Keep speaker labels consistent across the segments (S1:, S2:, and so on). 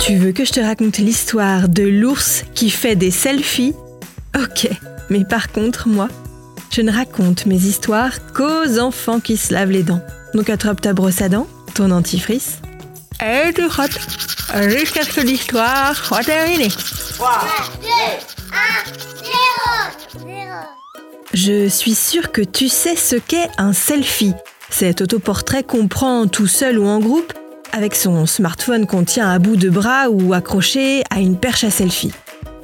S1: Tu veux que je te raconte l'histoire de l'ours qui fait des selfies? Ok, mais par contre, moi, je ne raconte mes histoires qu'aux enfants qui se lavent les dents. Donc attrape ta brosse à dents, ton dentifrice, et tu frottes jusqu'à ce que l'histoire soit terminée. 3, 2, 1, 0, 0. Je suis sûre que tu sais ce qu'est un selfie. Cet autoportrait qu'on prend tout seul ou en groupe avec son smartphone qu'on tient à bout de bras ou accroché à une perche à selfie.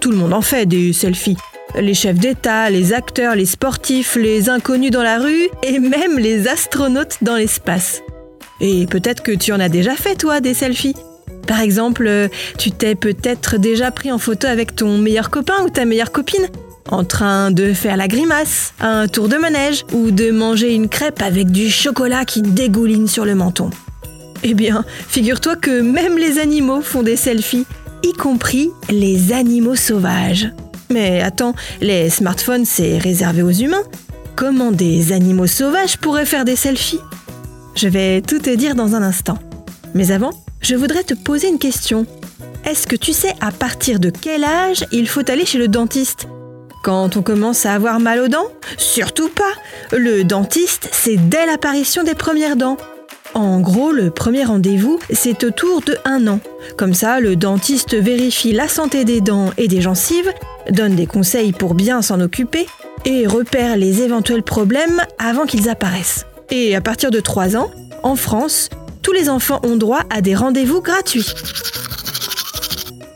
S1: Tout le monde en fait des selfies. Les chefs d'État, les acteurs, les sportifs, les inconnus dans la rue et même les astronautes dans l'espace. Et peut-être que tu en as déjà fait toi des selfies. Par exemple, tu t'es peut-être déjà pris en photo avec ton meilleur copain ou ta meilleure copine en train de faire la grimace, un tour de manège ou de manger une crêpe avec du chocolat qui dégouline sur le menton. Eh bien, figure-toi que même les animaux font des selfies, y compris les animaux sauvages. Mais attends, les smartphones, c'est réservé aux humains. Comment des animaux sauvages pourraient faire des selfies? Je vais tout te dire dans un instant. Mais avant, je voudrais te poser une question. Est-ce que tu sais à partir de quel âge il faut aller chez le dentiste? Quand on commence à avoir mal aux dents Surtout pas Le dentiste, c'est dès l'apparition des premières dents. En gros, le premier rendez-vous, c'est autour de un an. Comme ça, le dentiste vérifie la santé des dents et des gencives, donne des conseils pour bien s'en occuper et repère les éventuels problèmes avant qu'ils apparaissent. Et à partir de 3 ans, en France, tous les enfants ont droit à des rendez-vous gratuits.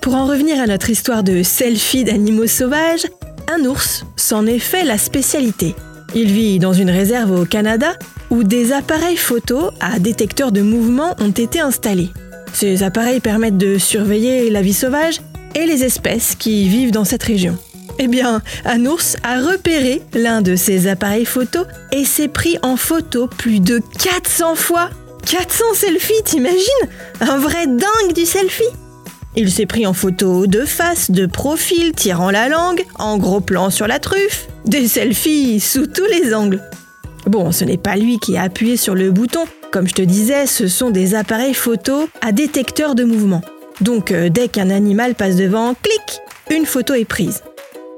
S1: Pour en revenir à notre histoire de selfie d'animaux sauvages, un ours s'en est fait la spécialité. Il vit dans une réserve au Canada où des appareils photo à détecteur de mouvement ont été installés. Ces appareils permettent de surveiller la vie sauvage et les espèces qui vivent dans cette région. Eh bien, un ours a repéré l'un de ces appareils photo et s'est pris en photo plus de 400 fois. 400 selfies, t'imagines? Un vrai dingue du selfie Il s'est pris en photo de face, de profil, tirant la langue, en gros plan sur la truffe, des selfies sous tous les angles. Bon, ce n'est pas lui qui a appuyé sur le bouton. Comme je te disais, ce sont des appareils photo à détecteur de mouvement. Donc euh, dès qu'un animal passe devant, clic, une photo est prise.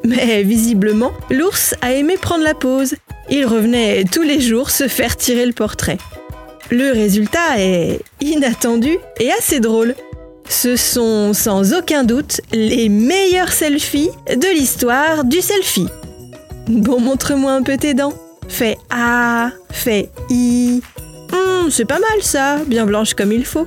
S1: Mais visiblement, l'ours a aimé prendre la pause. Il revenait tous les jours se faire tirer le portrait. Le résultat est inattendu et assez drôle. Ce sont sans aucun doute les meilleurs selfies de l'histoire du selfie. Bon, montre-moi un peu tes dents. Fais A, fais I. Hum, c'est pas mal ça, bien blanche comme il faut.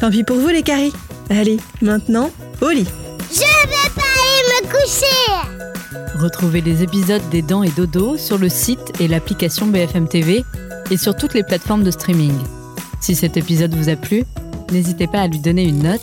S1: Tant pis pour vous les caries. Allez, maintenant, au lit.
S2: Je vais pas aller me coucher
S3: Retrouvez les épisodes des Dents et Dodo sur le site et l'application BFM TV et sur toutes les plateformes de streaming. Si cet épisode vous a plu, n'hésitez pas à lui donner une note,